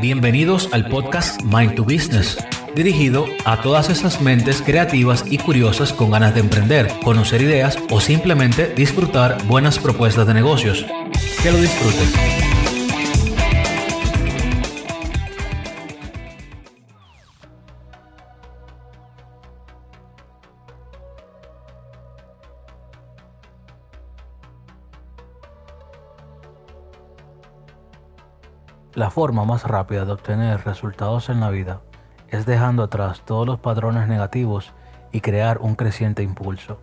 Bienvenidos al podcast Mind to Business, dirigido a todas esas mentes creativas y curiosas con ganas de emprender, conocer ideas o simplemente disfrutar buenas propuestas de negocios. Que lo disfruten. La forma más rápida de obtener resultados en la vida es dejando atrás todos los patrones negativos y crear un creciente impulso.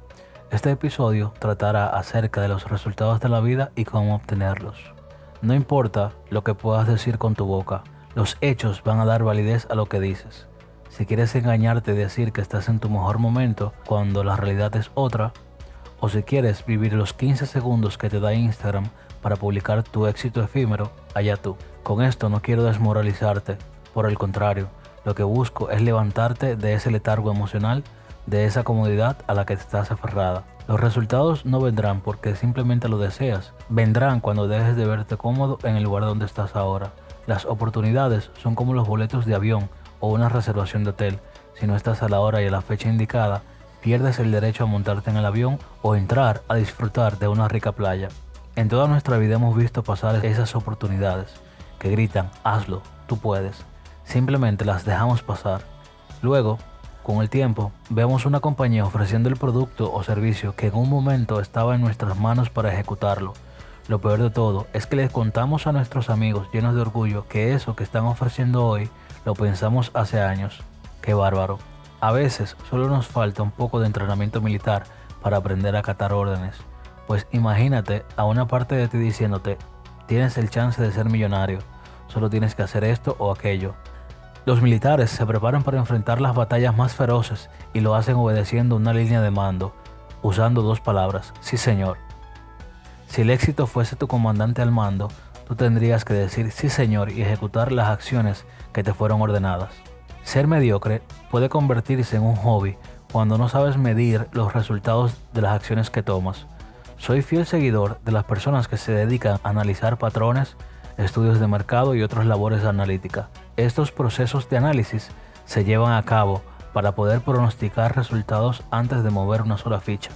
Este episodio tratará acerca de los resultados de la vida y cómo obtenerlos. No importa lo que puedas decir con tu boca, los hechos van a dar validez a lo que dices. Si quieres engañarte y decir que estás en tu mejor momento cuando la realidad es otra, o si quieres vivir los 15 segundos que te da Instagram para publicar tu éxito efímero, allá tú. Con esto no quiero desmoralizarte, por el contrario, lo que busco es levantarte de ese letargo emocional, de esa comodidad a la que estás aferrada. Los resultados no vendrán porque simplemente lo deseas, vendrán cuando dejes de verte cómodo en el lugar donde estás ahora. Las oportunidades son como los boletos de avión o una reservación de hotel. Si no estás a la hora y a la fecha indicada, pierdes el derecho a montarte en el avión o entrar a disfrutar de una rica playa. En toda nuestra vida hemos visto pasar esas oportunidades que gritan, hazlo, tú puedes. Simplemente las dejamos pasar. Luego, con el tiempo, vemos una compañía ofreciendo el producto o servicio que en un momento estaba en nuestras manos para ejecutarlo. Lo peor de todo es que les contamos a nuestros amigos llenos de orgullo que eso que están ofreciendo hoy lo pensamos hace años. ¡Qué bárbaro! A veces solo nos falta un poco de entrenamiento militar para aprender a acatar órdenes. Pues imagínate a una parte de ti diciéndote, tienes el chance de ser millonario, solo tienes que hacer esto o aquello. Los militares se preparan para enfrentar las batallas más feroces y lo hacen obedeciendo una línea de mando, usando dos palabras, sí señor. Si el éxito fuese tu comandante al mando, tú tendrías que decir sí señor y ejecutar las acciones que te fueron ordenadas. Ser mediocre puede convertirse en un hobby cuando no sabes medir los resultados de las acciones que tomas. Soy fiel seguidor de las personas que se dedican a analizar patrones, estudios de mercado y otras labores analíticas. Estos procesos de análisis se llevan a cabo para poder pronosticar resultados antes de mover una sola ficha.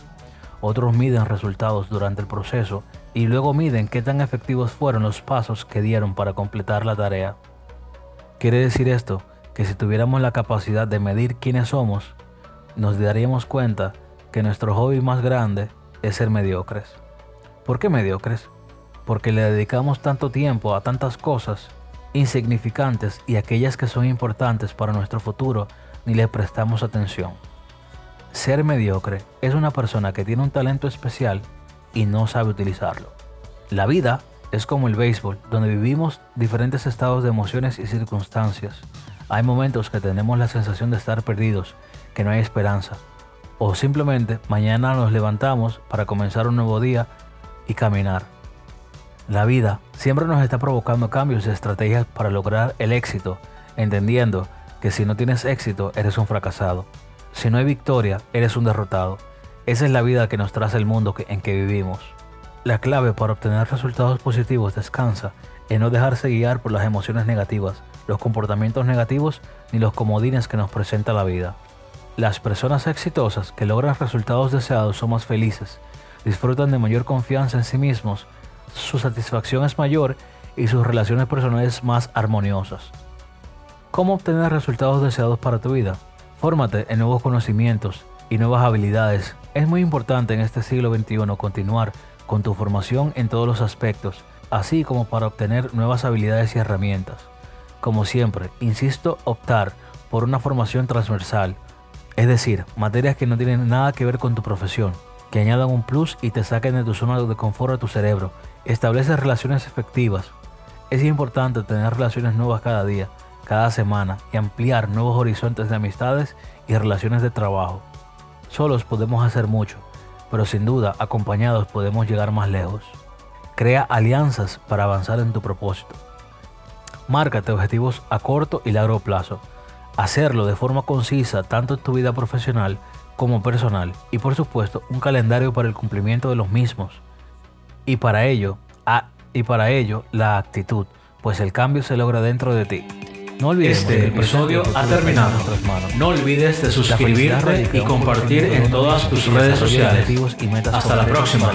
Otros miden resultados durante el proceso y luego miden qué tan efectivos fueron los pasos que dieron para completar la tarea. Quiere decir esto que si tuviéramos la capacidad de medir quiénes somos, nos daríamos cuenta que nuestro hobby más grande es ser mediocres. ¿Por qué mediocres? porque le dedicamos tanto tiempo a tantas cosas insignificantes y aquellas que son importantes para nuestro futuro ni le prestamos atención. Ser mediocre es una persona que tiene un talento especial y no sabe utilizarlo. La vida es como el béisbol, donde vivimos diferentes estados de emociones y circunstancias. Hay momentos que tenemos la sensación de estar perdidos, que no hay esperanza. O simplemente mañana nos levantamos para comenzar un nuevo día y caminar. La vida siempre nos está provocando cambios y estrategias para lograr el éxito, entendiendo que si no tienes éxito eres un fracasado. Si no hay victoria, eres un derrotado. Esa es la vida que nos traza el mundo en que vivimos. La clave para obtener resultados positivos descansa en no dejarse guiar por las emociones negativas, los comportamientos negativos ni los comodines que nos presenta la vida. Las personas exitosas que logran resultados deseados son más felices, disfrutan de mayor confianza en sí mismos su satisfacción es mayor y sus relaciones personales más armoniosas. ¿Cómo obtener resultados deseados para tu vida? Fórmate en nuevos conocimientos y nuevas habilidades. Es muy importante en este siglo XXI continuar con tu formación en todos los aspectos, así como para obtener nuevas habilidades y herramientas. Como siempre, insisto optar por una formación transversal, es decir, materias que no tienen nada que ver con tu profesión, que añadan un plus y te saquen de tu zona de confort a tu cerebro Establece relaciones efectivas. Es importante tener relaciones nuevas cada día, cada semana y ampliar nuevos horizontes de amistades y relaciones de trabajo. Solos podemos hacer mucho, pero sin duda acompañados podemos llegar más lejos. Crea alianzas para avanzar en tu propósito. Márcate objetivos a corto y largo plazo. Hacerlo de forma concisa tanto en tu vida profesional como personal y por supuesto un calendario para el cumplimiento de los mismos. Y para ello, y para ello la actitud, pues el cambio se logra dentro de ti. No olvides este episodio ha terminado. No olvides de suscribirte y compartir en todas tus redes sociales. Hasta la próxima.